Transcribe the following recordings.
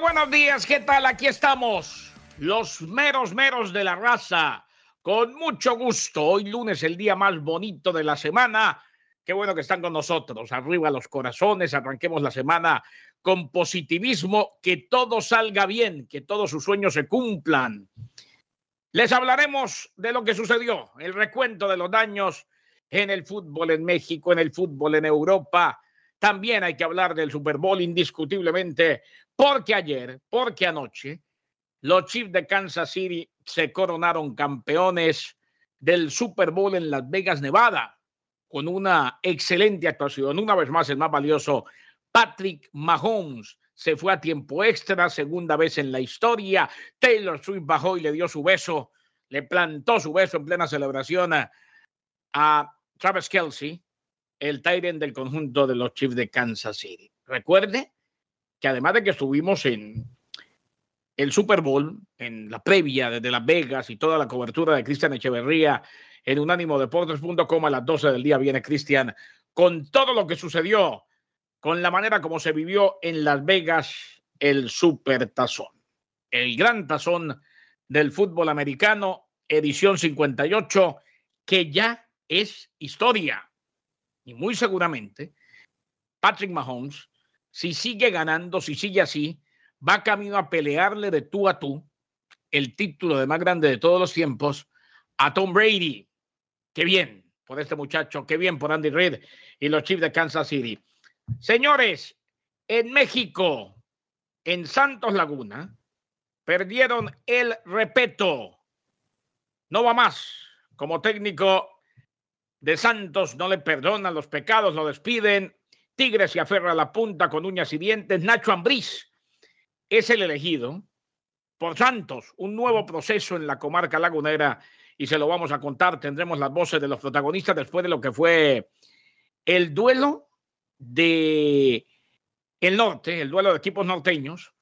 Buenos días, ¿qué tal? Aquí estamos, los meros meros de la raza, con mucho gusto. Hoy lunes, el día más bonito de la semana. Qué bueno que están con nosotros. Arriba los corazones, arranquemos la semana con positivismo, que todo salga bien, que todos sus sueños se cumplan. Les hablaremos de lo que sucedió, el recuento de los daños en el fútbol en México, en el fútbol en Europa. También hay que hablar del Super Bowl indiscutiblemente, porque ayer, porque anoche, los Chiefs de Kansas City se coronaron campeones del Super Bowl en Las Vegas, Nevada, con una excelente actuación. Una vez más, el más valioso, Patrick Mahomes, se fue a tiempo extra, segunda vez en la historia. Taylor Swift bajó y le dio su beso, le plantó su beso en plena celebración a, Travis Kelsey, el Tyrant del conjunto de los Chiefs de Kansas City. Recuerde que además de que estuvimos en el Super Bowl, en la previa desde Las Vegas y toda la cobertura de Cristian Echeverría en unánimodeportes.com a las 12 del día viene Cristian con todo lo que sucedió, con la manera como se vivió en Las Vegas el Super Tazón, el gran tazón del fútbol americano, edición 58, que ya es historia. Y muy seguramente, Patrick Mahomes si sigue ganando, si sigue así, va camino a pelearle de tú a tú el título de más grande de todos los tiempos a Tom Brady. Qué bien por este muchacho, qué bien por Andy Reid y los Chiefs de Kansas City. Señores, en México, en Santos Laguna, perdieron el repeto. No va más. Como técnico de Santos no le perdonan los pecados, lo despiden Tigres se aferra a la punta con uñas y dientes. Nacho Ambriz es el elegido por Santos, un nuevo proceso en la comarca lagunera y se lo vamos a contar. Tendremos las voces de los protagonistas después de lo que fue el duelo de el norte, el duelo de equipos norteños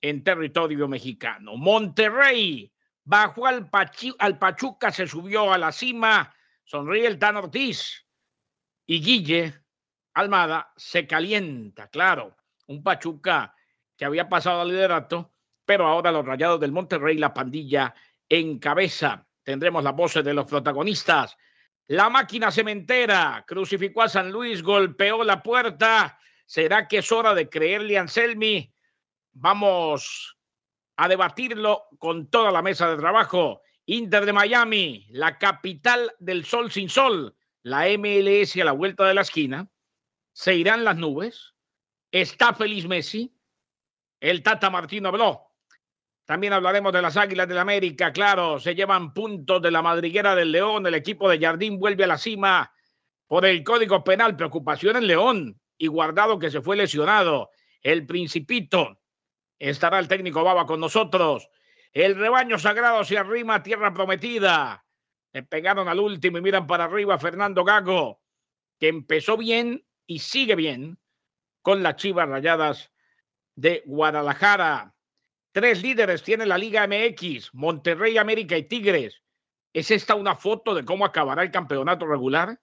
en territorio mexicano. Monterrey bajó al, al Pachuca, se subió a la cima, sonríe el Tan Ortiz y Guille Almada se calienta, claro, un Pachuca que había pasado al liderato, pero ahora los Rayados del Monterrey, la pandilla en cabeza. Tendremos las voces de los protagonistas. La máquina cementera crucificó a San Luis, golpeó la puerta. ¿Será que es hora de creerle a Anselmi? Vamos a debatirlo con toda la mesa de trabajo. Inter de Miami, la capital del sol sin sol, la MLS a la vuelta de la esquina se irán las nubes. Está feliz Messi. El Tata Martino habló. También hablaremos de las Águilas del la América. Claro, se llevan puntos de la madriguera del León. El equipo de Jardín vuelve a la cima por el Código Penal. Preocupación en León y guardado que se fue lesionado. El Principito. Estará el técnico Baba con nosotros. El rebaño sagrado se arrima a tierra prometida. Le pegaron al último y miran para arriba Fernando Gago, que empezó bien y sigue bien con las Chivas Rayadas de Guadalajara. Tres líderes tiene la Liga MX, Monterrey, América y Tigres. ¿Es esta una foto de cómo acabará el campeonato regular?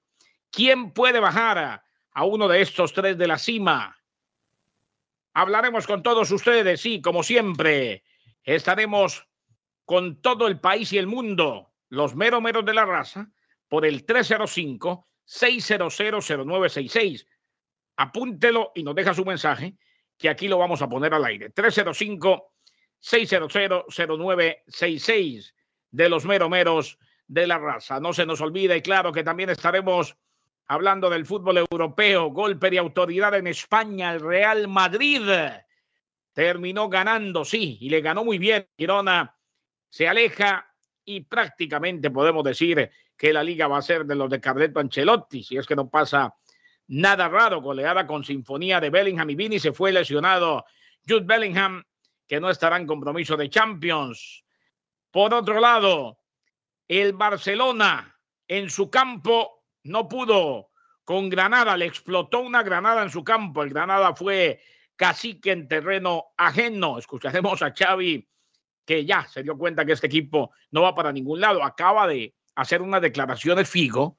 ¿Quién puede bajar a, uno de estos tres de la cima? Hablaremos con todos ustedes, sí, como siempre. Estaremos con todo el país y el mundo, los mero meros de la raza, por el 305 6000966. Apúntelo y nos deja su mensaje, que aquí lo vamos a poner al aire. 305-600-0966 de los meromeros de la raza. No se nos olvide, y claro que también estaremos hablando del fútbol europeo, golpe de autoridad en España, el Real Madrid terminó ganando, sí, y le ganó muy bien. Girona se aleja y prácticamente podemos decir que la liga va a ser de los de Carleto Ancelotti, si es que no pasa nada raro, goleada con sinfonía de Bellingham y Vini, se fue lesionado Jude Bellingham, que no estará en compromiso de Champions. Por otro lado, el Barcelona en su campo no pudo con Granada, le explotó una granada en su campo. El Granada fue cacique en terreno ajeno. Escucharemos a Xavi que ya se dio cuenta que este equipo no va para ningún lado. Acaba de hacer una declaración de Figo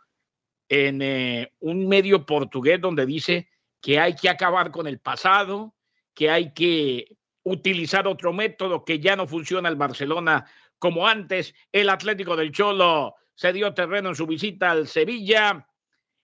en eh, un medio portugués donde dice que hay que acabar con el pasado, que hay que utilizar otro método que ya no funciona el Barcelona como antes. El Atlético del Cholo se dio terreno en su visita al Sevilla.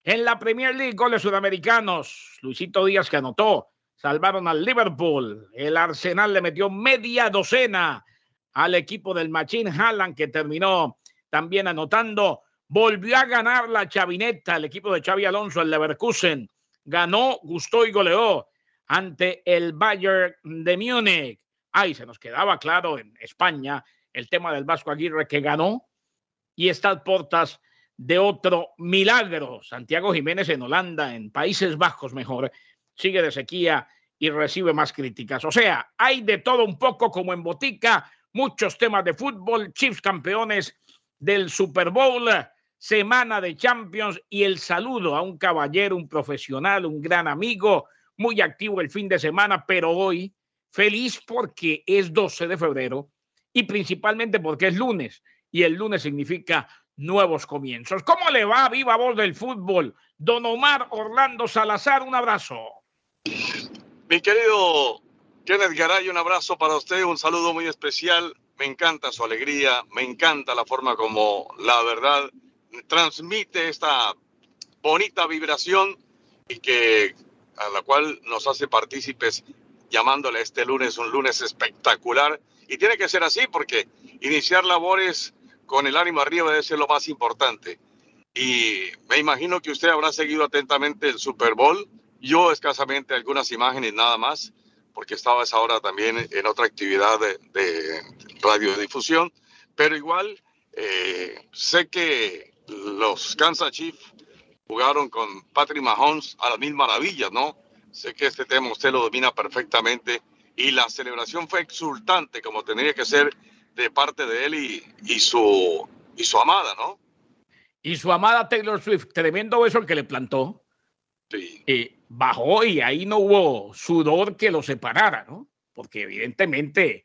En la Premier League, goles sudamericanos. Luisito Díaz que anotó. Salvaron al Liverpool. El Arsenal le metió media docena al equipo del Machín Haaland que terminó también anotando. Volvió a ganar la chavineta, el equipo de Xavi Alonso, el Leverkusen. Ganó, gustó y goleó ante el Bayern de Múnich. Ahí se nos quedaba claro en España el tema del Vasco Aguirre que ganó y está portas de otro milagro. Santiago Jiménez en Holanda, en Países Bajos mejor, sigue de sequía y recibe más críticas. O sea, hay de todo un poco como en botica, muchos temas de fútbol, Chiefs campeones del Super Bowl, semana de Champions y el saludo a un caballero, un profesional, un gran amigo, muy activo el fin de semana, pero hoy feliz porque es 12 de febrero y principalmente porque es lunes y el lunes significa nuevos comienzos. ¿Cómo le va, viva voz del fútbol? Don Omar Orlando Salazar, un abrazo. Mi querido Kenneth Garay, un abrazo para usted, un saludo muy especial. Me encanta su alegría, me encanta la forma como la verdad transmite esta bonita vibración y que a la cual nos hace partícipes llamándole este lunes un lunes espectacular. Y tiene que ser así porque iniciar labores con el ánimo arriba debe ser lo más importante. Y me imagino que usted habrá seguido atentamente el Super Bowl. Yo escasamente algunas imágenes nada más, porque estaba esa hora también en otra actividad de, de radiodifusión. Pero igual eh, sé que los Kansas Chiefs jugaron con Patrick Mahomes a las mil maravillas, ¿no? Sé que este tema usted lo domina perfectamente y la celebración fue exultante como tendría que ser de parte de él y, y, su, y su amada, ¿no? Y su amada Taylor Swift, tremendo beso el que le plantó. Sí. Eh, bajó y ahí no hubo sudor que lo separara, ¿no? Porque evidentemente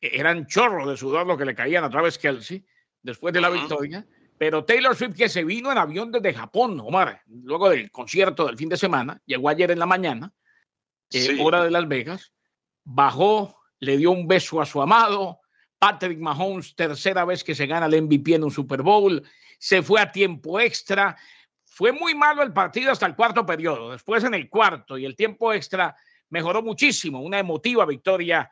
eran chorros de sudor lo que le caían a través Kelsey después de la uh -huh. victoria. Pero Taylor Swift que se vino en avión desde Japón, Omar, luego del concierto del fin de semana, llegó ayer en la mañana, eh, sí. hora de Las Vegas, bajó, le dio un beso a su amado, Patrick Mahomes, tercera vez que se gana el MVP en un Super Bowl, se fue a tiempo extra. Fue muy malo el partido hasta el cuarto periodo. Después en el cuarto y el tiempo extra mejoró muchísimo. Una emotiva victoria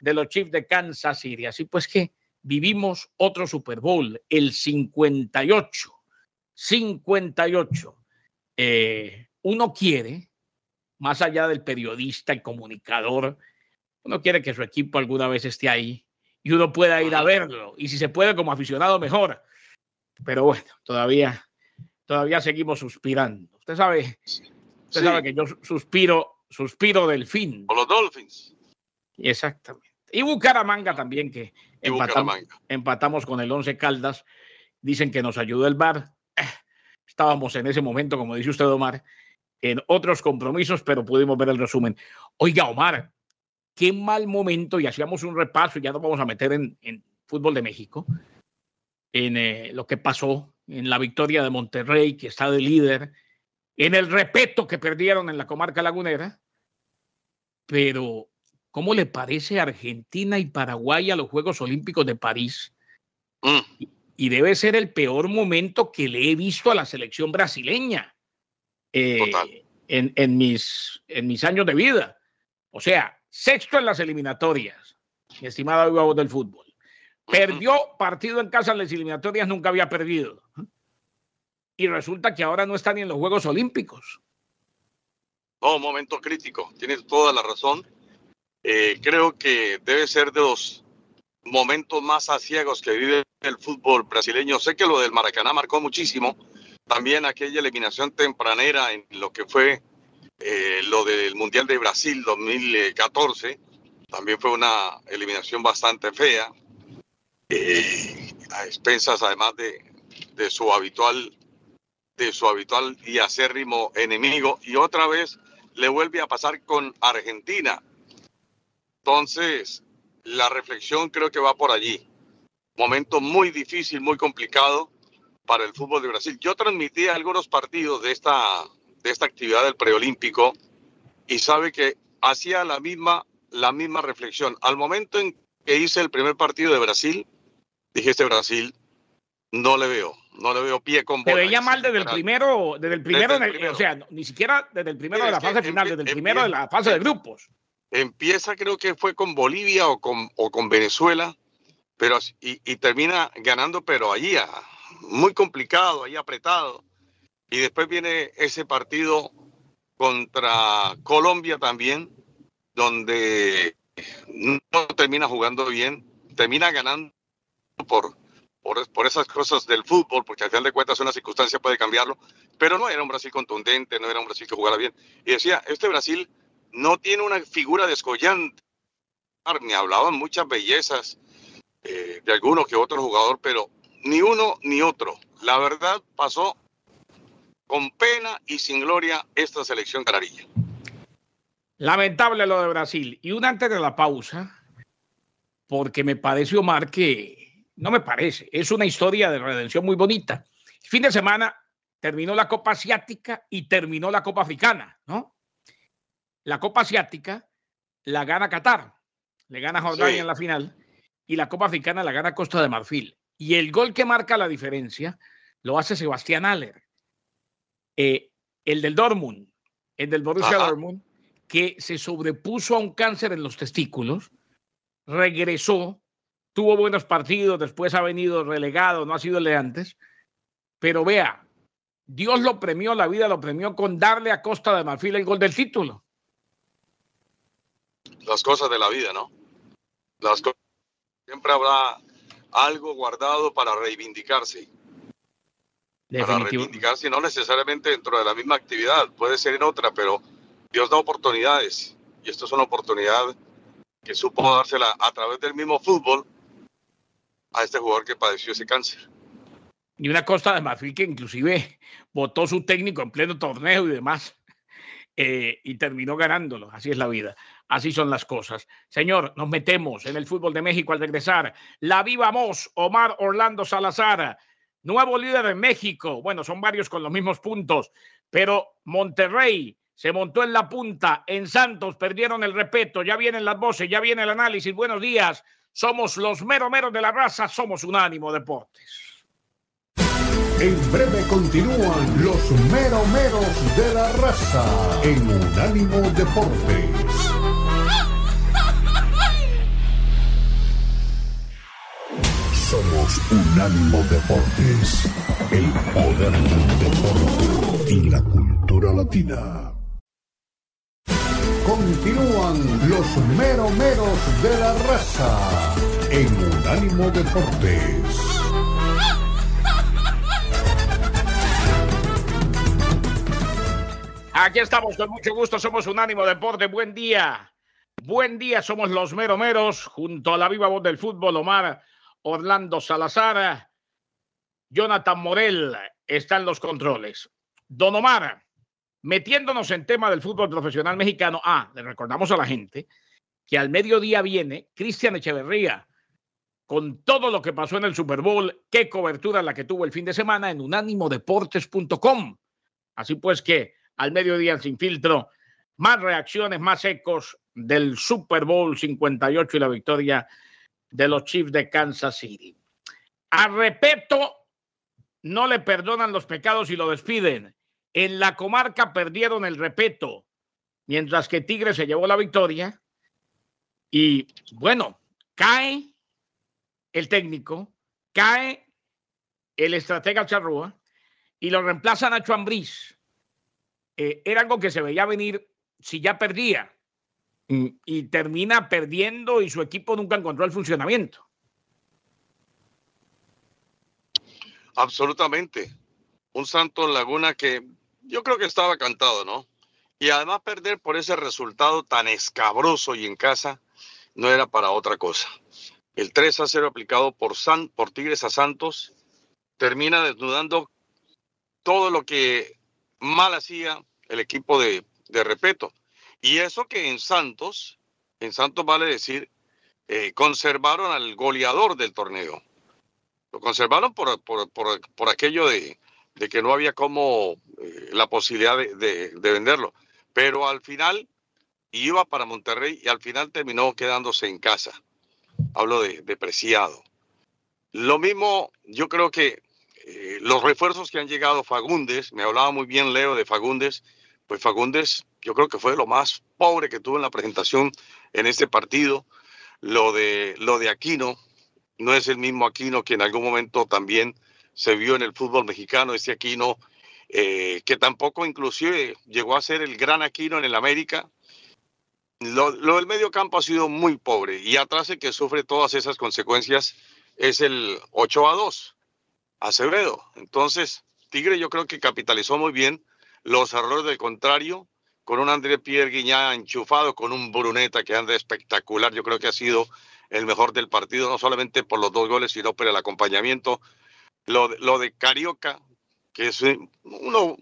de los Chiefs de Kansas City. Así pues que vivimos otro Super Bowl, el 58. 58. Eh, uno quiere, más allá del periodista y comunicador, uno quiere que su equipo alguna vez esté ahí y uno pueda ir a verlo. Y si se puede como aficionado, mejor. Pero bueno, todavía, todavía seguimos suspirando. Usted sabe, usted sí. sabe que yo suspiro, suspiro del fin. Con los Dolphins. Exactamente. Y Bucaramanga también, que empatamos, empatamos, con el Once Caldas. Dicen que nos ayudó el VAR. Eh, estábamos en ese momento, como dice usted, Omar, en otros compromisos, pero pudimos ver el resumen. Oiga, Omar, qué mal momento, y hacíamos un repaso, y ya nos vamos a meter en, en fútbol de México, en eh, lo que pasó en la victoria de Monterrey, que está de líder, en el respeto que perdieron en la comarca lagunera, pero ¿cómo le parece Argentina y Paraguay a los Juegos Olímpicos de París? Mm. Y, debe ser el peor momento que le he visto a la selección brasileña eh, en, en, mis, en mis años de vida. O sea, sexto en las eliminatorias, mi estimado voz del fútbol. Perdió partido en casa en las eliminatorias, nunca había perdido. y resulta que ahora no está ni en los Juegos Olímpicos. No, momento crítico, tienes toda la razón. Eh, creo que debe ser de los momentos más asiagos que vive el fútbol brasileño. Sé que lo del Maracaná marcó muchísimo, también aquella eliminación tempranera en lo que fue eh, lo del Mundial de Brasil 2014, también fue una eliminación bastante fea, eh, a expensas además de, de, su habitual de su habitual y acérrimo enemigo y otra vez le vuelve a pasar con Argentina. Entonces, la reflexión creo que va por allí. Momento muy difícil, muy complicado para el fútbol de Brasil. Yo transmití algunos partidos de esta, de esta actividad del preolímpico y sabe que hacía la misma, la misma reflexión. Al momento en que hice el primer partido de Brasil, dije, este Brasil no le veo, no le veo pie con bola. Te veía mal desde el primero, desde el primero, o sea, ni siquiera desde el primero de la fase final, desde el primero de la fase de grupos. Empieza creo que fue con Bolivia o con, o con Venezuela, pero y, y termina ganando, pero allí muy complicado, ahí apretado. Y después viene ese partido contra Colombia también, donde no termina jugando bien, termina ganando por, por, por, esas cosas del fútbol, porque al final de cuentas una circunstancia puede cambiarlo, pero no era un Brasil contundente, no era un Brasil que jugara bien. Y decía, este Brasil no tiene una figura descollante, ni hablaban muchas bellezas eh, de alguno que otro jugador, pero ni uno ni otro. La verdad pasó con pena y sin gloria esta selección canarilla. Lamentable lo de Brasil. Y un antes de la pausa, porque me parece, Omar, que no me parece, es una historia de redención muy bonita. fin de semana terminó la Copa Asiática y terminó la Copa Africana, ¿no? La Copa Asiática la gana Qatar, le gana Jordania sí. en la final, y la Copa Africana la gana Costa de Marfil. Y el gol que marca la diferencia lo hace Sebastián Aller, eh, el del Dortmund, el del Borussia Ajá. Dortmund, que se sobrepuso a un cáncer en los testículos, regresó, tuvo buenos partidos, después ha venido relegado, no ha sido el de antes, pero vea, Dios lo premió, la vida lo premió con darle a Costa de Marfil el gol del título. Las cosas de la vida, ¿no? Las cosas. Siempre habrá algo guardado para reivindicarse. Definitivo. Para reivindicarse, no necesariamente dentro de la misma actividad, puede ser en otra, pero Dios da oportunidades. Y esto es una oportunidad que supo dársela a través del mismo fútbol a este jugador que padeció ese cáncer. Y una Costa de Marfil que inclusive votó su técnico en pleno torneo y demás. Eh, y terminó ganándolo. Así es la vida. Así son las cosas. Señor, nos metemos en el fútbol de México al regresar. La vivamos, Omar Orlando Salazar, nuevo líder en México. Bueno, son varios con los mismos puntos, pero Monterrey se montó en la punta. En Santos perdieron el respeto. Ya vienen las voces, ya viene el análisis. Buenos días. Somos los mero meros de la raza. Somos Unánimo Deportes. En breve continúan los meromeros de la raza en Unánimo Deportes. Somos Unánimo Deportes, el poder del deporte y la cultura latina. Continúan los meromeros de la raza en Unánimo Deportes. Aquí estamos con mucho gusto, somos Unánimo Deporte. Buen día, buen día, somos los meromeros junto a la viva voz del fútbol, Omar Orlando Salazar, Jonathan Morel está en los controles. Don Omar, metiéndonos en tema del fútbol profesional mexicano, ah, le recordamos a la gente que al mediodía viene Cristian Echeverría con todo lo que pasó en el Super Bowl, qué cobertura la que tuvo el fin de semana en unánimodeportes.com. Así pues que al mediodía sin filtro. Más reacciones, más ecos del Super Bowl 58 y la victoria de los Chiefs de Kansas City. A Repeto no le perdonan los pecados y lo despiden. En la comarca perdieron el Repeto, mientras que Tigre se llevó la victoria. Y bueno, cae el técnico, cae el estratega Charrúa y lo reemplaza Nacho Ambriz, eh, era algo que se veía venir si ya perdía mm, y termina perdiendo y su equipo nunca encontró el funcionamiento. Absolutamente. Un Santos Laguna que yo creo que estaba cantado, ¿no? Y además perder por ese resultado tan escabroso y en casa no era para otra cosa. El 3 a 0 aplicado por, San, por Tigres a Santos termina desnudando todo lo que mal hacía el equipo de, de. Y eso que en Santos, en Santos vale decir, eh, conservaron al goleador del torneo. Lo conservaron por, por, por, por aquello de, que no había como eh, la posibilidad de, de, de, venderlo. Pero al final iba para Monterrey y al final terminó quedándose en casa. Hablo de Preciado. Lo mismo, yo creo que eh, los refuerzos que han llegado, Fagundes, me hablaba muy bien Leo de Fagundes, pues Fagundes yo creo que fue lo más pobre que tuvo en la presentación en este partido. Lo de, lo de Aquino no es el mismo Aquino que en algún momento también se vio en el fútbol mexicano, ese Aquino eh, que tampoco inclusive llegó a ser el gran Aquino en el América. Lo, lo, del medio campo ha sido muy pobre y atrás el que sufre todas esas consecuencias es el 8 a 2, Acevedo. Entonces, Tigre yo creo que capitalizó muy bien los errores del contrario, con un André Pierre Guiñá enchufado, con un Bruneta que anda espectacular. Yo creo que ha sido el mejor del partido, no solamente por los dos goles, sino por el acompañamiento. Lo, lo de Carioca, que es uno,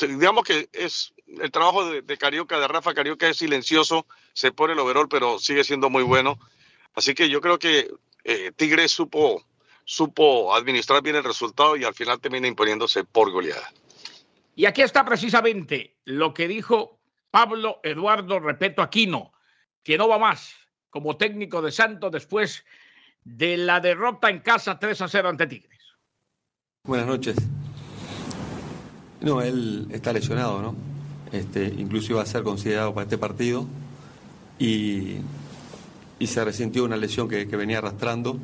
digamos que es el trabajo de, de, Carioca, de Rafa Carioca es silencioso, se pone el overall, pero sigue siendo muy bueno. Así que yo creo que eh, Tigre supo, supo administrar bien el resultado y al final termina imponiéndose por goleada. Y aquí está precisamente lo que dijo Pablo Eduardo Repeto Aquino, que no va más como técnico de Santos después de la derrota en casa 3 a 0 ante Tigres. Buenas noches. No, él está lesionado, ¿no? Este, incluso iba a ser considerado para este partido y, y se resintió una lesión que, que venía arrastrando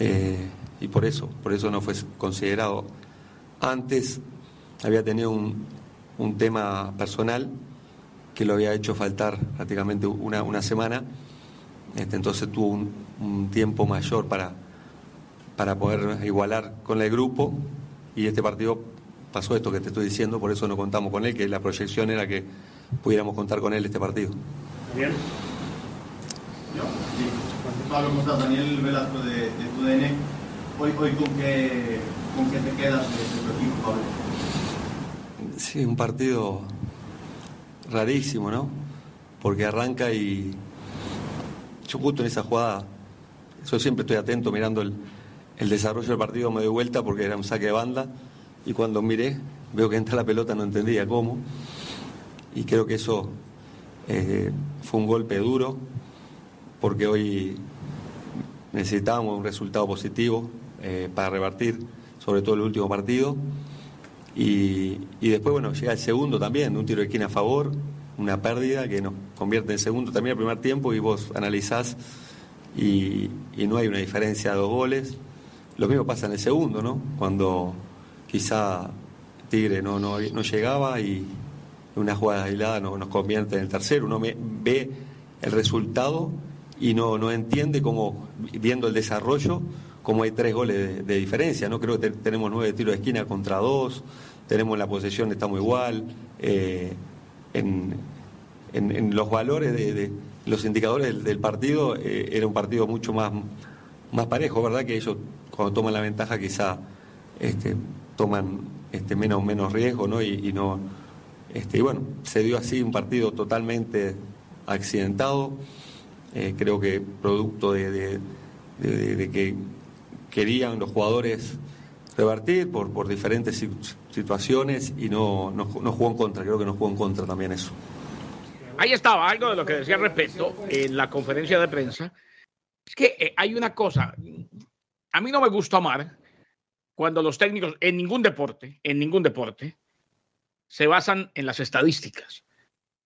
eh, y por eso, por eso no fue considerado. Antes había tenido un, un tema personal que lo había hecho faltar prácticamente una, una semana, este, entonces tuvo un, un, tiempo mayor para, para poder igualar con el grupo y este partido pasó esto que te estoy diciendo, por eso no contamos con él, que la proyección era que pudiéramos contar con él este partido. Bien. Pablo, ¿cómo estás? Daniel Velasco de, de TUDN. Hoy, hoy ¿con, qué, ¿con qué te quedas de tu equipo, Pablo? Sí, un partido rarísimo, ¿no? Porque arranca y yo justo en esa jugada, yo siempre estoy atento mirando el, el desarrollo del partido, me doy vuelta porque era un saque de banda y cuando miré veo que entra la pelota, no entendía cómo y creo que eso eh, fue un golpe duro porque hoy necesitábamos un resultado positivo eh, para revertir sobre todo el último partido y, y, después, bueno, llega el segundo también, un tiro de esquina a favor, una pérdida que nos convierte en segundo también el primer tiempo y vos analizás y, y, no hay una diferencia de dos goles. Lo mismo pasa en el segundo, ¿no? Cuando quizá Tigre no, no, no llegaba y una jugada aislada no, nos convierte en el tercero. Uno ve el resultado y no, no entiende cómo, viendo el desarrollo, como hay tres goles de, diferencia, ¿no? Creo que te, tenemos nueve tiros de esquina contra dos, tenemos la posesión, estamos igual, eh, en, en, los valores de, los indicadores del, del partido, eh, era un partido mucho más, más parejo, ¿verdad? Que ellos cuando toman la ventaja quizá este, toman este, menos, menos riesgo, ¿no? Y, y no, este, y bueno, se dio así un partido totalmente accidentado, eh, creo que producto de, que querían los jugadores revertir por, por diferentes situaciones y no, no, no, jugó en contra, creo que no jugó en contra también eso. Ahí estaba algo de lo que decía respecto en la conferencia de prensa. Es que eh, hay una cosa, a mí no me gusta amar cuando los técnicos en ningún deporte, en ningún deporte, se basan en las estadísticas.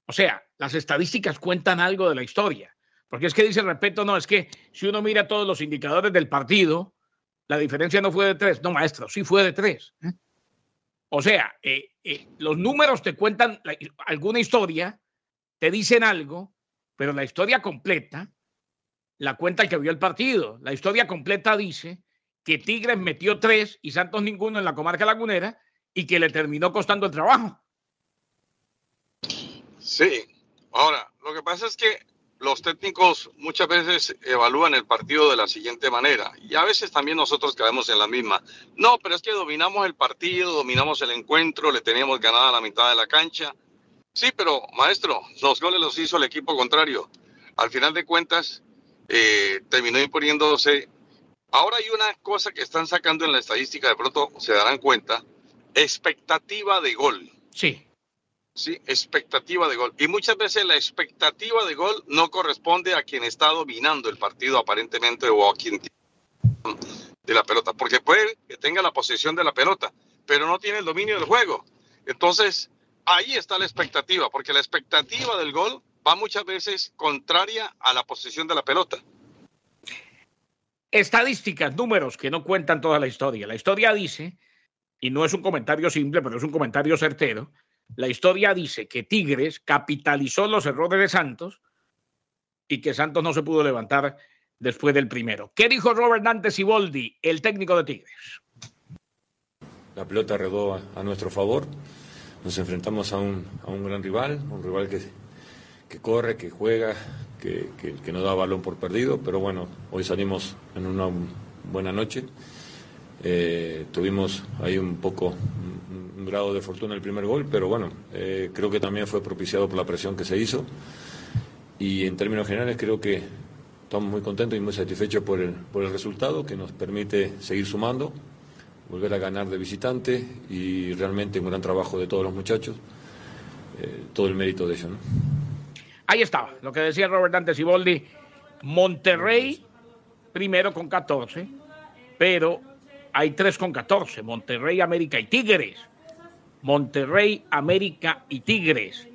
O sea, las estadísticas cuentan algo de la historia. Porque es que dice respeto, no, es que si uno mira todos los indicadores del partido, la diferencia no fue de tres. No, maestro, sí fue de tres. ¿eh? O sea, eh, eh, los números te cuentan alguna historia, te dicen algo, pero la historia completa la cuenta el que vio el partido. La historia completa dice que Tigres metió tres y Santos ninguno en la comarca lagunera y que le terminó costando el trabajo. Sí, ahora, lo que pasa es que los técnicos muchas veces evalúan el partido de la siguiente manera y a veces también nosotros caemos en la misma. No, pero es que dominamos el partido, dominamos el encuentro, le teníamos ganada la mitad de la cancha. Sí, pero maestro, los goles los hizo el equipo contrario. Al final de cuentas, eh, terminó imponiéndose. Ahora hay una cosa que están sacando en la estadística, de pronto se darán cuenta, expectativa de gol. Sí. Sí, expectativa de gol. Y muchas veces la expectativa de gol no corresponde a quien está dominando el partido aparentemente o a quien de la pelota, porque puede que tenga la posesión de la pelota, pero no tiene el dominio del juego. Entonces, ahí está la expectativa, porque la expectativa del gol va muchas veces contraria a la posesión de la pelota. Estadísticas, números que no cuentan toda la historia. La historia dice, y no es un comentario simple, pero es un comentario certero, la historia dice que Tigres capitalizó los errores de Santos y que Santos no se pudo levantar después del primero. ¿Qué dijo Robert Dante Siboldi, el técnico de Tigres? La pelota redó a, nuestro favor. Nos enfrentamos a un, a un gran rival, un rival que, que corre, que juega, que, que, no da balón por perdido, pero bueno, hoy salimos en una buena noche. Eh, tuvimos ahí un poco grado de fortuna el primer gol, pero bueno, eh, creo que también fue propiciado por la presión que se hizo. Y en términos generales creo que estamos muy contentos y muy satisfechos por el, por el resultado que nos permite seguir sumando, volver a ganar de visitante y realmente un gran trabajo de todos los muchachos, eh, todo el mérito de ellos. Ahí estaba, lo que decía Robert Dante Siboldi. Monterrey primero con 14, pero hay tres con 14, Monterrey, América y Tigres. Monterrey, América y Tigres,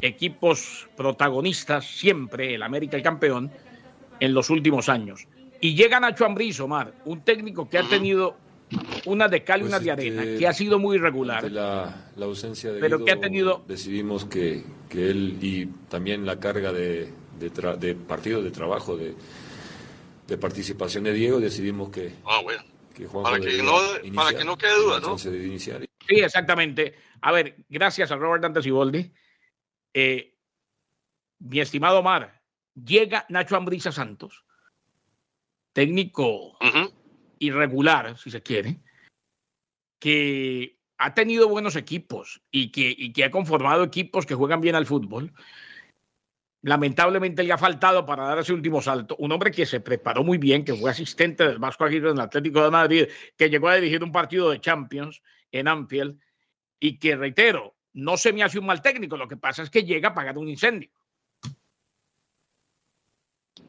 equipos protagonistas siempre, el América el campeón, en los últimos años. Y llega Nacho Ambriz, Omar, un técnico que ha tenido una de cal y una pues de arena, este, que ha sido muy irregular. La, ausencia de pero que ha tenido... Decidimos que, que, él y también la carga de, de, de partido, de trabajo, de, de participación de Diego, decidimos que... Ah, bueno. para, que no, para que no quede duda, ¿no? Sí, exactamente. A ver, gracias a Robert Dantes y Eh, mi estimado Omar, llega Nacho Ambrisa Santos, técnico irregular, si se quiere, que ha tenido buenos equipos y que, y que ha conformado equipos que juegan bien al fútbol. Lamentablemente le ha faltado para dar ese último salto. Un hombre que se preparó muy bien, que fue asistente del Vasco Aguirre en el Atlético de Madrid, que llegó a dirigir un partido de Champions en Anfield y que, reitero, no se me hace un mal técnico, lo que pasa es que llega a pagar un incendio.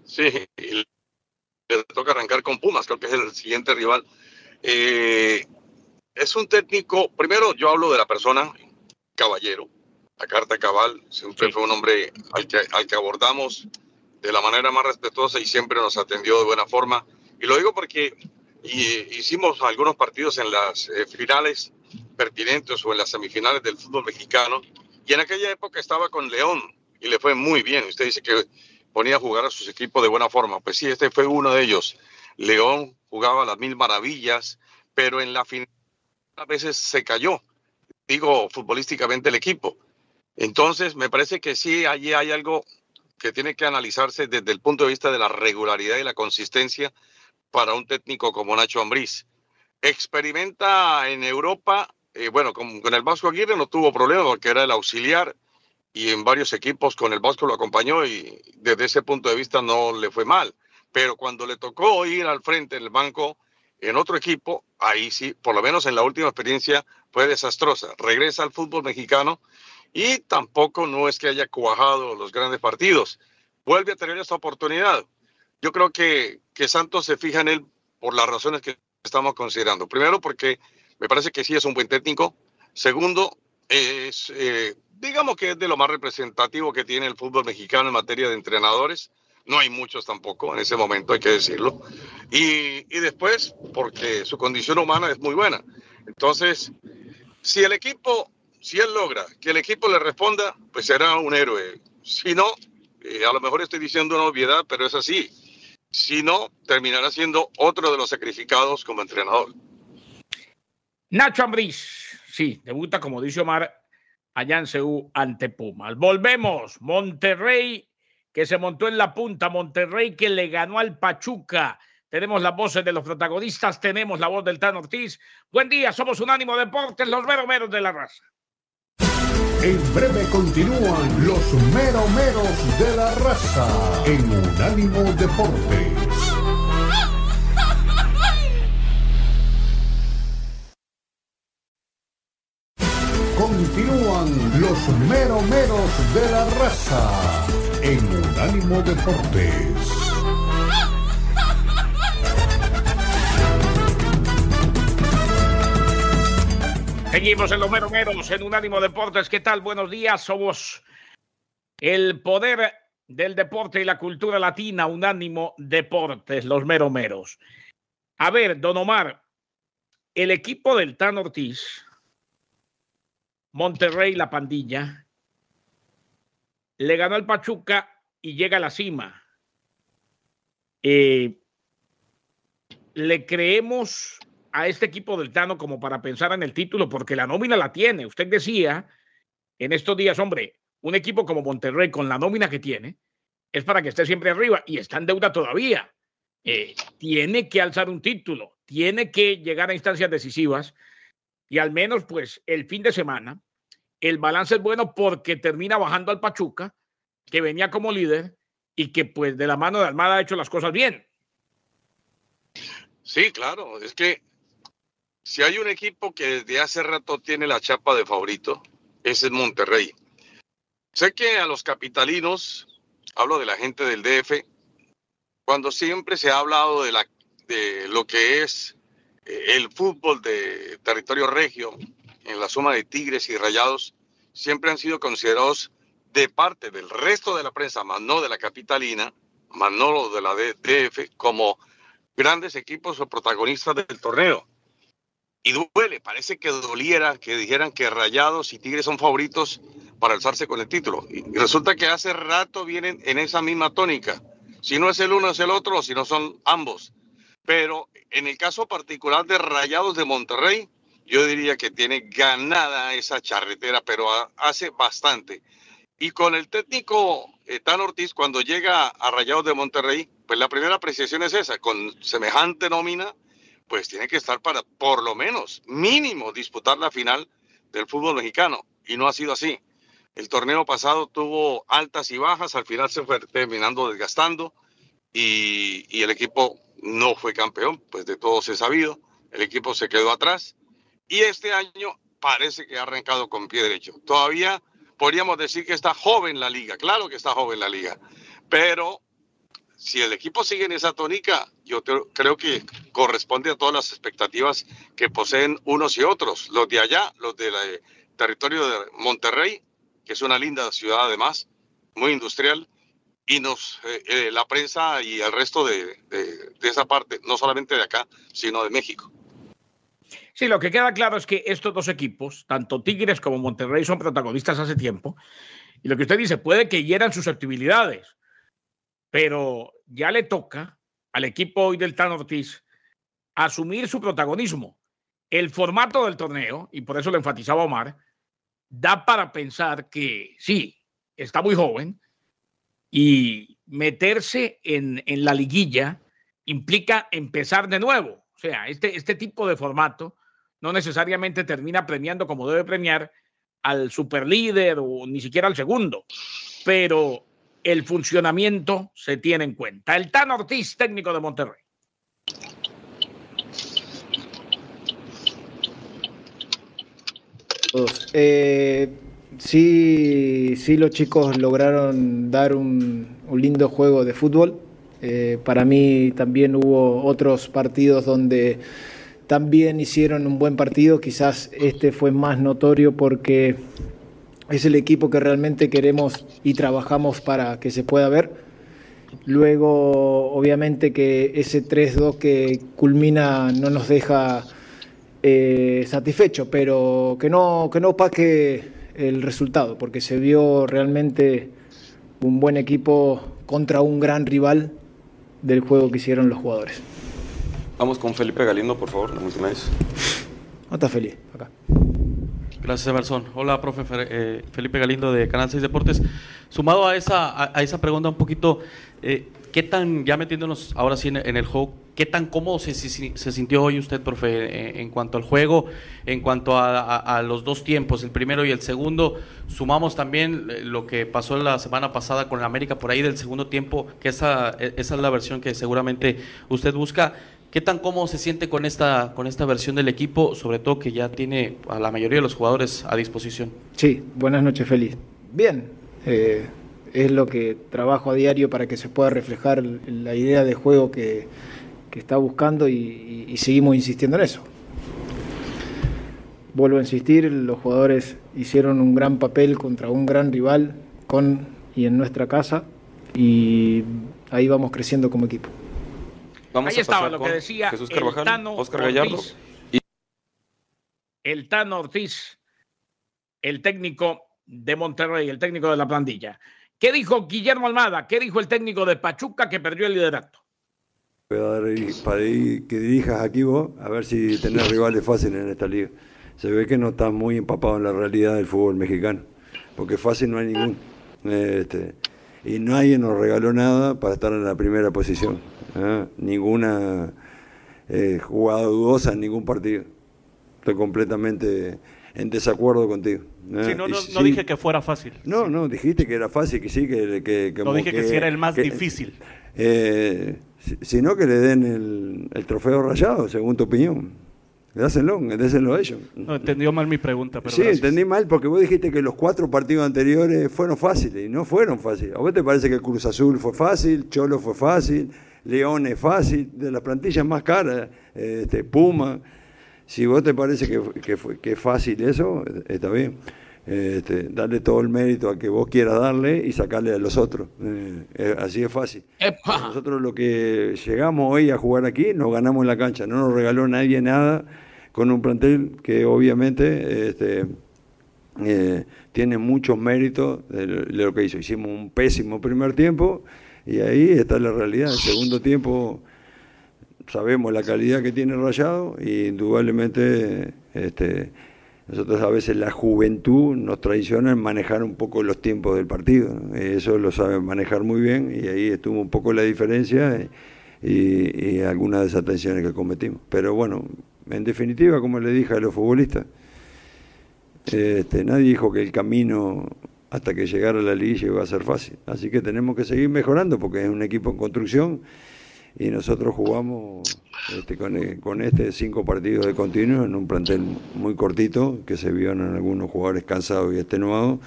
Sí, le toca arrancar con Pumas, creo que es el siguiente rival. Eh, es un técnico, primero yo hablo de la persona, caballero, la carta cabal, siempre fue un hombre al que, al que abordamos de la manera más respetuosa y siempre nos atendió de buena forma. Y lo digo porque y hicimos algunos partidos en las eh, finales pertinentes o en las semifinales del fútbol mexicano. Y en aquella época estaba con León y le fue muy bien. Usted dice que ponía a jugar a sus equipos de buena forma. Pues sí, este fue uno de ellos. León jugaba las mil maravillas, pero en la final a veces se cayó, digo, futbolísticamente el equipo. Entonces, me parece que sí, allí hay algo que tiene que analizarse desde el punto de vista de la regularidad y la consistencia para un técnico como Nacho Ambriz. Experimenta en Europa, eh, bueno, con, el Vasco Aguirre no tuvo problema porque era el auxiliar y en varios equipos con el Vasco lo acompañó y desde ese punto de vista no le fue mal. Pero cuando le tocó ir al frente en el banco en otro equipo, ahí sí, por lo menos en la última experiencia fue desastrosa. Regresa al fútbol mexicano y tampoco no es que haya cuajado los grandes partidos. Vuelve a tener esta oportunidad yo creo que, que Santos se fija en él por las razones que estamos considerando. Primero, porque me parece que sí es un buen técnico. Segundo, es, eh, digamos que es de lo más representativo que tiene el fútbol mexicano en materia de entrenadores. No hay muchos tampoco en ese momento, hay que decirlo. Y, después, porque su condición humana es muy buena. Entonces, Si el equipo, si él logra que el equipo le responda, pues será un héroe. Si no, eh, a lo mejor estoy diciendo una obviedad, pero es así. Si no, terminará siendo otro de los sacrificados como entrenador. Nacho Ambriz, sí, debuta, como dice Omar, allá en Seúl ante Pumas. Volvemos, Monterrey, que se montó en la punta, Monterrey que le ganó al Pachuca. Tenemos las voces de los protagonistas, tenemos la voz del Tan Ortiz. Buen día, somos Unánimo Deportes, los meros de la raza. En breve continúan los meromeros de la raza en Unánimo Deportes. Continúan los meromeros de la raza en Unánimo Deportes. Seguimos en los meromeros en Unánimo Deportes. ¿Qué tal? Buenos días. Somos el poder del deporte y la cultura latina, Unánimo Deportes, los meromeros. A ver, don Omar, el equipo del Tan Ortiz Monterrey, la pandilla, le ganó al Pachuca y llega a la cima. Eh, le creemos a este equipo del Tano como para pensar en el título, porque la nómina la tiene. Usted decía en estos días, hombre, un equipo como Monterrey con la nómina que tiene es para que esté siempre arriba y está en deuda todavía. Eh, tiene que alzar un título, tiene que llegar a instancias decisivas y al menos pues el fin de semana el balance es bueno porque termina bajando al Pachuca, que venía como líder y que pues de la mano de Almada ha hecho las cosas bien. Sí, claro, es que si hay un equipo que desde hace rato tiene la chapa de favorito, es Monterrey. Sé que a los capitalinos, hablo de la gente del DF, cuando siempre se ha hablado de, la, de lo que es eh, el fútbol de territorio regio, en la suma de Tigres y Rayados siempre han sido considerados de parte del resto de la prensa, más no de la capitalina, más no de la DF, como grandes equipos o protagonistas del torneo. Y duele, parece que doliera que dijeran que Rayados y Tigres son favoritos para alzarse con el título. Y resulta que hace rato vienen en esa misma tónica. Si no es el uno, es el otro, si no son ambos. Pero en el caso particular de Rayados de Monterrey, yo diría que tiene ganada esa charretera, pero hace bastante. Y con el técnico eh, Tan Ortiz, cuando llega a Rayados de Monterrey, pues la primera apreciación es esa, con semejante nómina, pues tiene que estar para por lo menos, mínimo, disputar la final del fútbol mexicano. Y no ha sido así. El torneo pasado tuvo altas y bajas, al final se fue terminando desgastando y, y el equipo no fue campeón, pues de todo se ha sabido. El equipo se quedó atrás y este año parece que ha arrancado con pie derecho. Todavía podríamos decir que está joven la liga, claro que está joven la liga, pero si el equipo sigue en esa tónica, yo creo que corresponde a todas las expectativas que poseen unos y otros, los de allá, los del eh, territorio de Monterrey, que es una linda ciudad además, muy industrial, y nos, eh, eh, la prensa y el resto de esa parte, no solamente de acá, sino de México. Sí, lo que queda claro es que estos dos equipos, tanto Tigres como Monterrey, son protagonistas hace tiempo. Y lo que usted dice, puede que hieran susceptibilidades, pero ya le toca al equipo hoy del Tan Ortiz asumir su protagonismo. El formato del torneo, y por eso lo enfatizaba Omar, da para pensar que sí, está muy joven y meterse en, en la liguilla implica empezar de nuevo. O sea, este, este tipo de formato no necesariamente termina premiando como debe premiar al superlíder o ni siquiera al segundo, pero el funcionamiento se tiene en cuenta. El Tan Ortiz, técnico de Monterrey. Eh, sí, sí, los chicos lograron dar un, lindo juego de fútbol. Eh, para mí también hubo otros partidos donde también hicieron un buen partido, quizás este fue más notorio porque es el equipo que realmente queremos y trabajamos para que se pueda ver. Luego, obviamente que ese 3-2 que culmina no nos deja eh, satisfecho, pero que no, que no opaque el resultado, porque se vio realmente un buen equipo contra un gran rival del juego que hicieron los jugadores. Vamos con Felipe Galindo, por favor, la última vez. ¿No está feliz? Acá. Gracias, Emerson. Hola, profe eh, Felipe Galindo de Canal 6 Deportes. Sumado a esa, a, esa pregunta un poquito, eh, ¿qué tan, ya metiéndonos ahora sí en, el juego, qué tan cómodo se, se, sintió hoy usted, profe, eh, en, cuanto al juego, en cuanto a, los dos tiempos, el primero y el segundo? Sumamos también lo que pasó la semana pasada con el América por ahí del segundo tiempo, que esa, esa es la versión que seguramente usted busca. ¿Qué tan cómodo se siente con esta, con esta versión del equipo, sobre todo que ya tiene a la mayoría de los jugadores a disposición? Sí, buenas noches, Feliz. Bien, eh, es lo que trabajo a diario para que se pueda reflejar la idea de juego que, está buscando y, seguimos insistiendo en eso. Vuelvo a insistir, los jugadores hicieron un gran papel contra un gran rival con y en nuestra casa y ahí vamos creciendo como equipo. Ahí estaba lo que decía el Tano Oscar Gallardo. El Tano Ortiz, el técnico de Monterrey, el técnico de la plantilla. ¿Qué dijo Guillermo Almada? ¿Qué dijo el técnico de Pachuca que perdió el liderato? Voy a dar para que dirijas aquí vos, a ver si tenés rivales fáciles en esta liga. Se ve que no estás muy empapado en la realidad del fútbol mexicano, porque fácil no hay ningún. Este, y nadie nos regaló nada para estar en la primera posición. ¿eh? ninguna eh, jugada dudosa en ningún partido. Estoy completamente en desacuerdo contigo. ¿eh? no, dije que fuera fácil. No, no, dijiste que era fácil, que sí, que... que, no dije que, sí era el más difícil. sino que le den el, el trofeo rayado, según tu opinión. Dáselo, déselo a ellos. No, entendió mal mi pregunta, pero Sí, entendí mal porque vos dijiste que los cuatro partidos anteriores fueron fáciles y no fueron fáciles. ¿A vos te parece que el Cruz Azul fue fácil, Cholo fue fácil, León es fácil, de las plantillas más caras, este, Puma? Si vos te parece que, que, es fácil eso, está bien. Este, darle todo el mérito a que vos quieras darle y sacarle a los otros. Eh, eh, así es fácil. Nosotros lo que llegamos hoy a jugar aquí, nos ganamos en la cancha, no nos regaló nadie nada con un plantel que obviamente este, eh, tiene muchos méritos de lo que hizo. Hicimos un pésimo primer tiempo y ahí está la realidad. El segundo tiempo sabemos la calidad que tiene Rayado y indudablemente este, nosotros a veces la juventud nos traiciona en manejar un poco los tiempos del partido. Eso lo saben manejar muy bien y ahí estuvo un poco la diferencia y, y algunas desatenciones que cometimos. Pero bueno, en definitiva, como le dije a los futbolistas, este, nadie dijo que el camino hasta que llegara a la liga iba a ser fácil. Así que tenemos que seguir mejorando porque es un equipo en construcción y nosotros jugamos este, con, este cinco partidos de continuo en un plantel muy cortito que se vio en algunos jugadores cansados y extenuados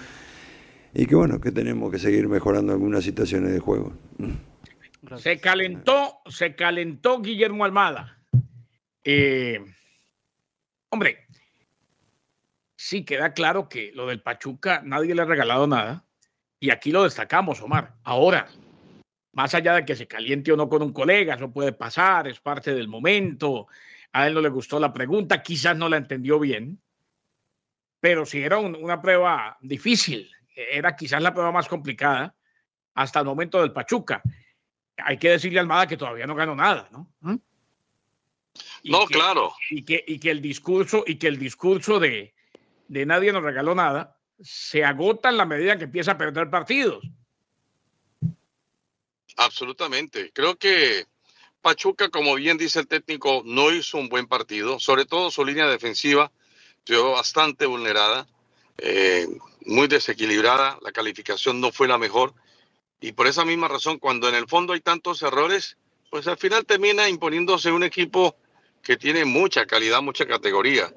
y que bueno, que tenemos que seguir mejorando algunas situaciones de juego. Se calentó, se calentó Guillermo Almada eh, hombre, sí queda claro que lo del Pachuca nadie le ha regalado nada. Y aquí lo destacamos, Omar. Ahora, más allá de que se caliente o no con un colega, eso puede pasar, es parte del momento. A él no le gustó la pregunta, quizás no la entendió bien, pero sí era una prueba difícil, era quizás la prueba más complicada hasta el momento del Pachuca. Hay que decirle a Almada que todavía no ganó nada, ¿no? ¿Mm? No, claro. Y que, y que el discurso, y que el discurso de, de nadie nos regaló nada se agota en la medida que empieza a perder partidos. Absolutamente. Creo que Pachuca, como bien dice el técnico, no hizo un buen partido, sobre todo su línea defensiva, quedó bastante vulnerada, eh, muy desequilibrada, la calificación no fue la mejor y por esa misma razón, cuando en el fondo hay tantos errores, pues al final termina imponiéndose un equipo que tiene mucha calidad, mucha categoría.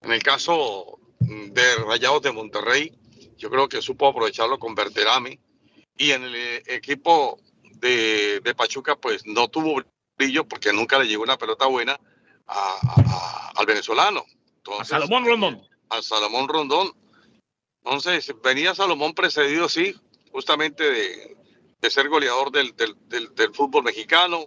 En el caso de Rayados de Monterrey, yo creo que supo aprovecharlo con Berterame. Y en el eh, equipo de, Pachuca, pues no tuvo brillo porque nunca le llegó una pelota buena al venezolano. a Salomón Rondón. A Salomón Rondón. Entonces, venía Salomón precedido, sí, justamente de, ser goleador del, del, fútbol mexicano,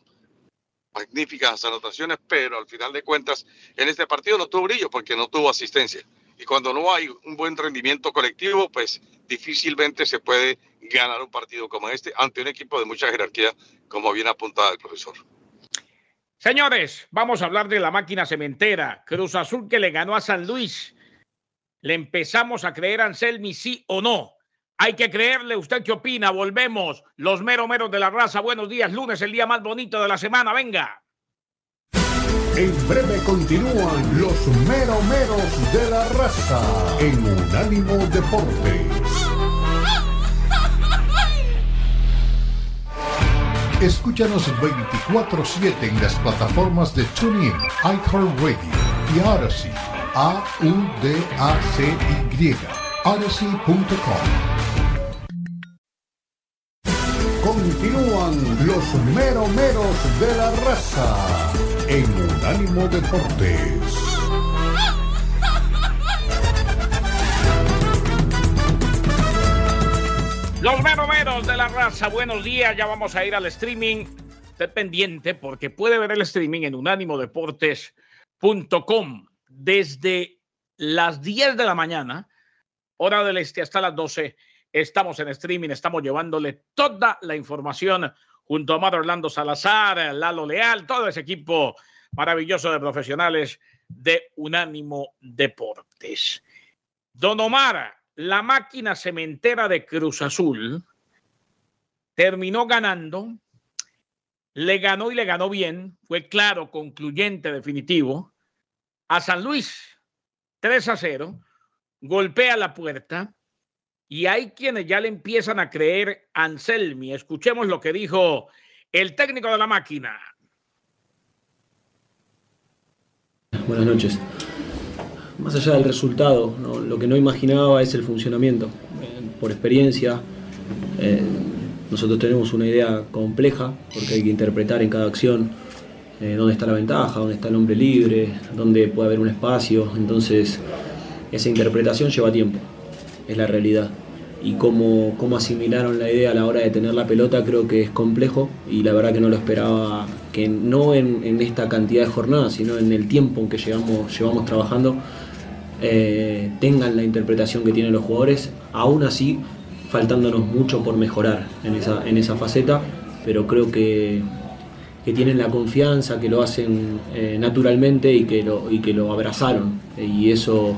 magníficas anotaciones, pero al final de cuentas en este partido no tuvo brillo porque no tuvo asistencia. Y cuando no hay un buen rendimiento colectivo, pues difícilmente se puede ganar un partido como este ante un equipo de mucha jerarquía, como bien apuntaba el profesor. Señores, vamos a hablar de la máquina cementera. Cruz Azul que le ganó a San Luis. ¿Le empezamos a creer a Anselmi, sí o no? Hay que creerle. ¿Usted qué opina? Volvemos. Los mero meros de la raza. Buenos días. Lunes, el día más bonito de la semana. Venga. En breve continúan los mero meros de la raza en Unánimo Deportes. Escúchanos 24-7 en las plataformas de TuneIn, iHeartRadio y Odyssey. A-U-D-A-C-Y. Odyssey.com. Continúan los meromeros de la raza en Unánimo Deportes. Los meromeros de la raza, buenos días. Ya vamos a ir al streaming. Esté pendiente porque puede ver el streaming en unánimodeportes.com desde las 10 de la mañana, hora del este, hasta las 12. Estamos en streaming, estamos llevándole toda la información junto a Omar Orlando Salazar, Lalo Leal, todo ese equipo maravilloso de profesionales de Unánimo Deportes. Don Omar, la máquina cementera de Cruz Azul terminó ganando, le ganó y le ganó bien, fue claro, concluyente, definitivo, a San Luis 3 a 0, golpea la puerta y hay quienes ya le empiezan a creer Anselmi. Escuchemos lo que dijo el técnico de la máquina. Buenas noches más allá del resultado, lo que no imaginaba es el funcionamiento. Eh, por experiencia, eh, nosotros tenemos una idea compleja, porque hay que interpretar en cada acción eh, dónde está la ventaja, dónde está el hombre libre, dónde puede haber un espacio. Entonces, esa interpretación lleva tiempo, es la realidad. Y cómo, cómo asimilaron la idea a la hora de tener la pelota creo que es complejo y la verdad que no lo esperaba, que no en, en esta cantidad de jornadas, sino en el tiempo en que llevamos, llevamos trabajando, eh, tengan la interpretación que tienen los jugadores, aún así faltándonos mucho por mejorar en esa, en esa faceta, pero creo que, que tienen la confianza, que lo hacen eh, naturalmente y que, lo, y que lo abrazaron. Y eso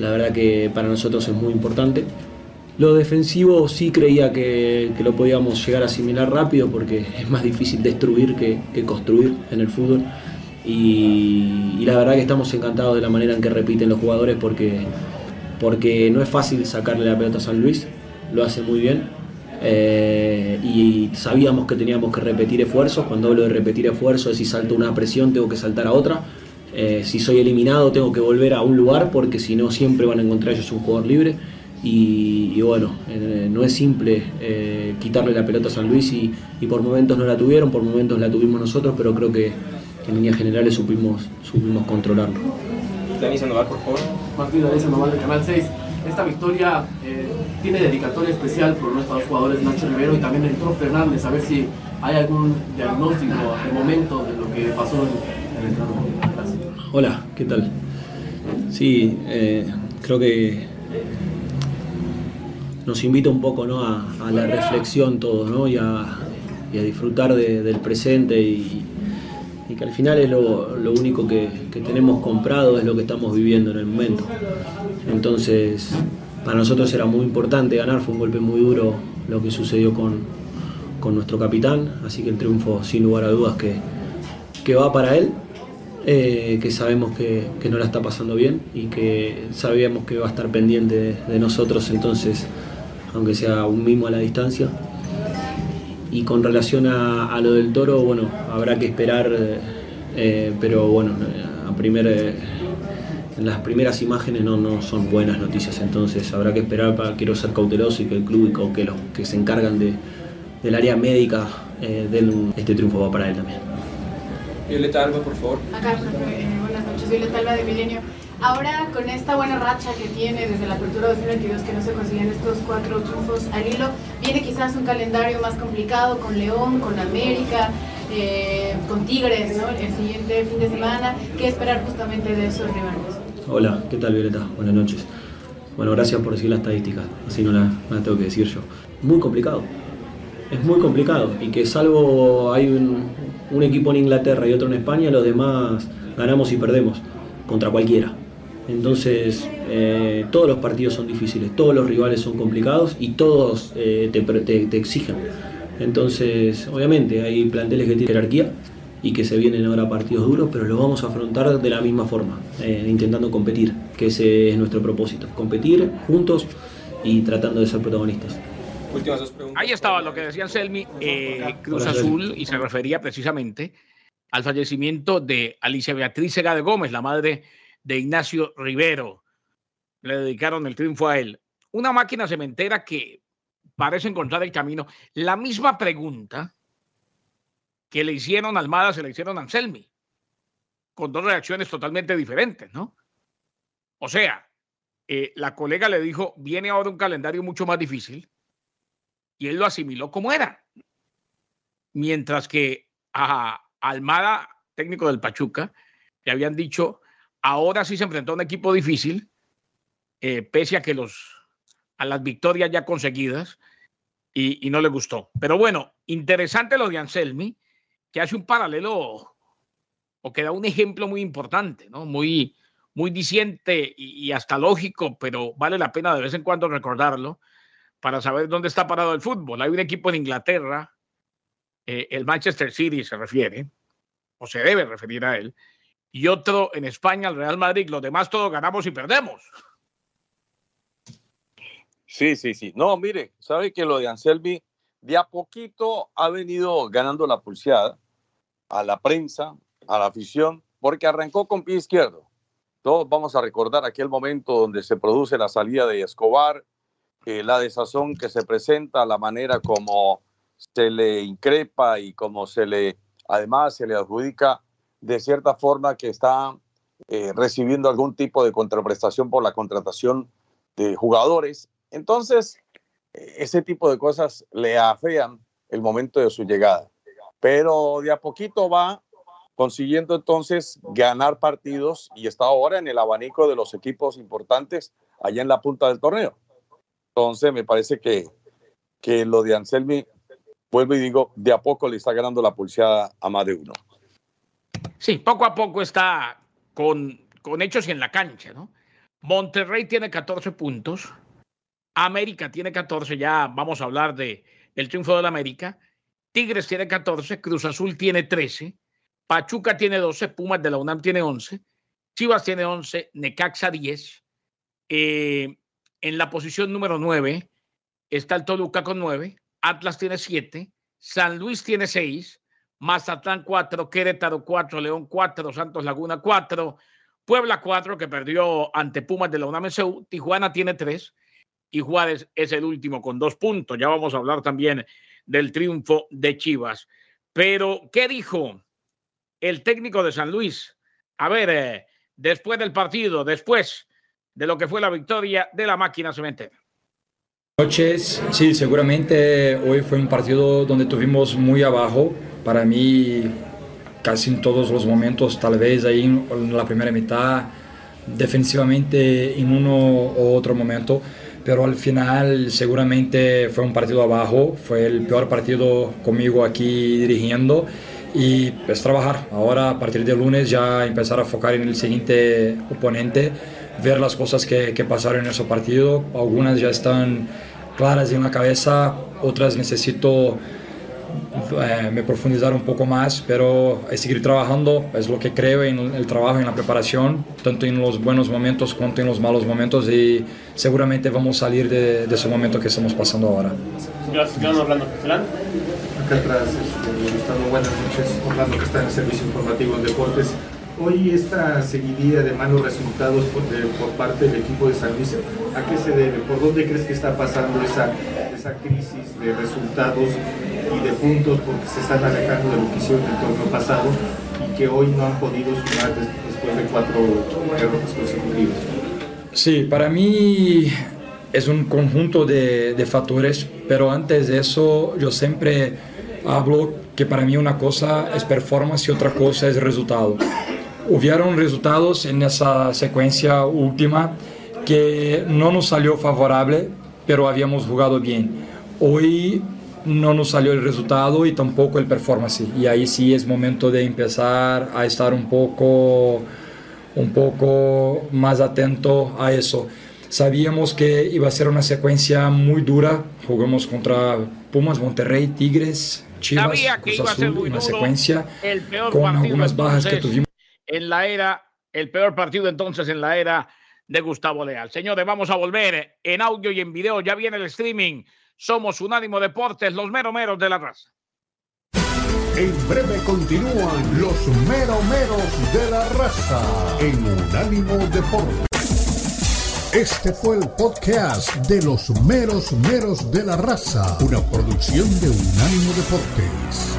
la verdad que para nosotros es muy importante. Lo defensivo sí creía que, lo podíamos llegar a asimilar rápido porque es más difícil destruir que, construir en el fútbol. Y, la verdad que estamos encantados de la manera en que repiten los jugadores porque, porque no es fácil sacarle la pelota a San Luis, lo hace muy bien. Eh, y sabíamos que teníamos que repetir esfuerzos. Cuando hablo de repetir esfuerzos, si salto una presión, tengo que saltar a otra. Eh, si soy eliminado, tengo que volver a un lugar porque si no, siempre van a encontrar ellos un jugador libre. Y, bueno, eh, no es simple quitarle la pelota a San Luis y, y por momentos no la tuvieron, por momentos la tuvimos nosotros, pero creo que en líneas generales supimos, supimos controlarlo. Denis Sandoval, por favor. Martín Denis Sandoval de Canal 6. Esta victoria eh, tiene dedicatoria especial por nuestros jugadores Nacho Rivero y también entró Fernández. A ver si hay algún diagnóstico de momento de lo que pasó en, el entrenamiento. Hola, ¿qué tal? Sí, eh, creo que nos invita un poco ¿no? a, la reflexión todo ¿no? y, a, disfrutar del presente y, que al final es lo, único que, tenemos comprado, es lo que estamos viviendo en el momento. Entonces, para nosotros era muy importante ganar, fue un golpe muy duro lo que sucedió con, nuestro capitán, así que el triunfo sin lugar a dudas que, que va para él, eh, que sabemos que, no la está pasando bien y que sabíamos que va a estar pendiente de, nosotros, entonces, aunque sea un mismo a la distancia, y con relación a, lo del toro, bueno, habrá que esperar, eh, pero bueno, a primer, eh, las primeras imágenes no, no son buenas noticias, entonces habrá que esperar, para, quiero ser cauteloso y que el club y que los que se encargan de, del área médica eh, den este triunfo va para él también. Violeta Alba, por favor. Acá, buenas noches, Violeta Alba de Milenio. Ahora, con esta buena racha que tiene desde la apertura 2022, que no se consiguen estos cuatro triunfos al hilo, viene quizás un calendario más complicado con León, con América. eh, con Tigres ¿no? el siguiente fin de semana. ¿Qué esperar justamente de esos rivales? Hola, ¿qué tal Violeta? Buenas noches. Bueno, gracias por decir la estadística, así no la, no la tengo que decir yo. Muy complicado, es muy complicado y que salvo hay un, un equipo en Inglaterra y otro en España, los demás ganamos y perdemos contra cualquiera. Entonces, eh, todos los partidos son difíciles, todos los rivales son complicados y todos eh, te, te- exigen. Entonces, obviamente, hay planteles que tienen jerarquía y que se vienen ahora partidos duros, pero los vamos a afrontar de la misma forma, eh, intentando competir, que ese es nuestro propósito, competir juntos y tratando de ser protagonistas. Últimas dos preguntas. Ahí estaba lo que decía Anselmi, eh, Cruz Azul, y se refería precisamente al fallecimiento de Alicia Beatriz Sega de Gómez, la madre de Ignacio Rivero. Le dedicaron el triunfo a él. Una máquina cementera que parece encontrar el camino. La misma pregunta que le hicieron a Almada se le hicieron a Anselmi, con dos reacciones totalmente diferentes, ¿no? O sea, eh, la colega le dijo, viene ahora un calendario mucho más difícil, y él lo asimiló como era. Mientras que a Almada, técnico del Pachuca, le habían dicho, ahora sí se enfrentó a un equipo difícil, eh, pese a que los a las victorias ya conseguidas y, no le gustó. Pero bueno, interesante lo de Anselmi, que hace un paralelo o que da un ejemplo muy importante, ¿no? Muy, muy diciente y hasta lógico, pero vale la pena de vez en cuando recordarlo para saber dónde está parado el fútbol. Hay un equipo en Inglaterra, eh, el Manchester City se refiere, o se debe referir a él, y otro en España, el Real Madrid. Los demás todos ganamos y perdemos. Sí, sí, sí. No, mire, sabe que lo de Anselmi de a poquito ha venido ganando la pulseada a la prensa, a la afición, porque arrancó con pie izquierdo. Todos vamos a recordar aquel momento donde se produce la salida de Escobar, eh, la desazón que se presenta, la manera como se le increpa y como se le, además, se le adjudica de cierta forma que está eh, recibiendo algún tipo de contraprestación por la contratación de jugadores. Entonces, eh, ese tipo de cosas le afean el momento de su llegada. Pero de a poquito va consiguiendo entonces ganar partidos y está ahora en el abanico de los equipos importantes allá en la punta del torneo. Entonces, me parece que, que lo de Anselmi, vuelvo y digo, de a poco le está ganando la pulseada a más de uno. Sí, poco a poco está con, con hechos y en la cancha, ¿no? Monterrey tiene 14 puntos, América tiene 14, ya vamos a hablar de el triunfo del América. Tigres tiene 14, Cruz Azul tiene 13, Pachuca tiene 12, Pumas de la UNAM tiene 11, Chivas tiene 11, Necaxa 10. Eh, en la posición número 9 está el Toluca con 9, Atlas tiene 7, San Luis tiene 6, Mazatlán 4, Querétaro 4, León 4, Santos Laguna 4, Puebla 4, que perdió ante Pumas de la UNAM SU, Tijuana tiene 3 y Juárez es el último con dos puntos. Ya vamos a hablar también del triunfo de Chivas. Pero, ¿qué dijo el técnico de San Luis? A ver, eh, después del partido, después de lo que fue la victoria de la máquina cementera. noches. Sí, seguramente hoy fue un partido donde tuvimos muy abajo. Para mí, casi en todos los momentos, tal vez ahí en la primera mitad, defensivamente en uno u otro momento. Pero al final seguramente fue un partido abajo, fue el peor partido conmigo aquí dirigiendo y es trabajar. Ahora a partir de lunes ya empezar a focar en el siguiente oponente, ver las cosas que, que pasaron en ese partido. Algunas ya están claras en la cabeza, otras necesito eh, me profundizar un poco más, pero es seguir trabajando, es lo que creo en el trabajo, en la preparación, tanto en los buenos momentos como en los malos momentos y seguramente vamos a salir de, de ese momento que estamos pasando ahora. Gracias, Orlando. Acá atrás, este, Gustavo, buenas noches. Orlando que está en el Servicio Informativo de Deportes. Hoy esta seguidilla de malos resultados por, parte del equipo de San Luis, ¿a qué se debe? ¿Por dónde crees que está pasando esa, esa crisis de resultados y de puntos porque se están alejando de lo que hicieron el torneo pasado y que hoy no han podido sumar des- después de cuatro derrotas consecutivas? Sí, para mí es un conjunto de, de factores, pero antes de eso yo siempre hablo que para mí una cosa es performance y otra cosa es resultado. Hubieron resultados en esa secuencia última que no nos salió favorable, pero habíamos jugado bien. Hoy no nos salió el resultado y tampoco el performance. Y ahí sí es momento de empezar a estar un poco, un poco más atento a eso. Sabíamos que iba a ser una secuencia muy dura. Jugamos contra Pumas, Monterrey, Tigres, Chivas, Cruz Azul, una secuencia con algunas bajas que tuvimos. En la era, el peor partido entonces en la era de Gustavo Leal. Señores, vamos a volver en audio y en video. Ya viene el streaming. Somos Unánimo Deportes, los mero meros de la raza. En breve continúan los meromeros de la raza en Unánimo Deportes. Este fue el podcast de los meros meros de la raza, una producción de Unánimo Deportes.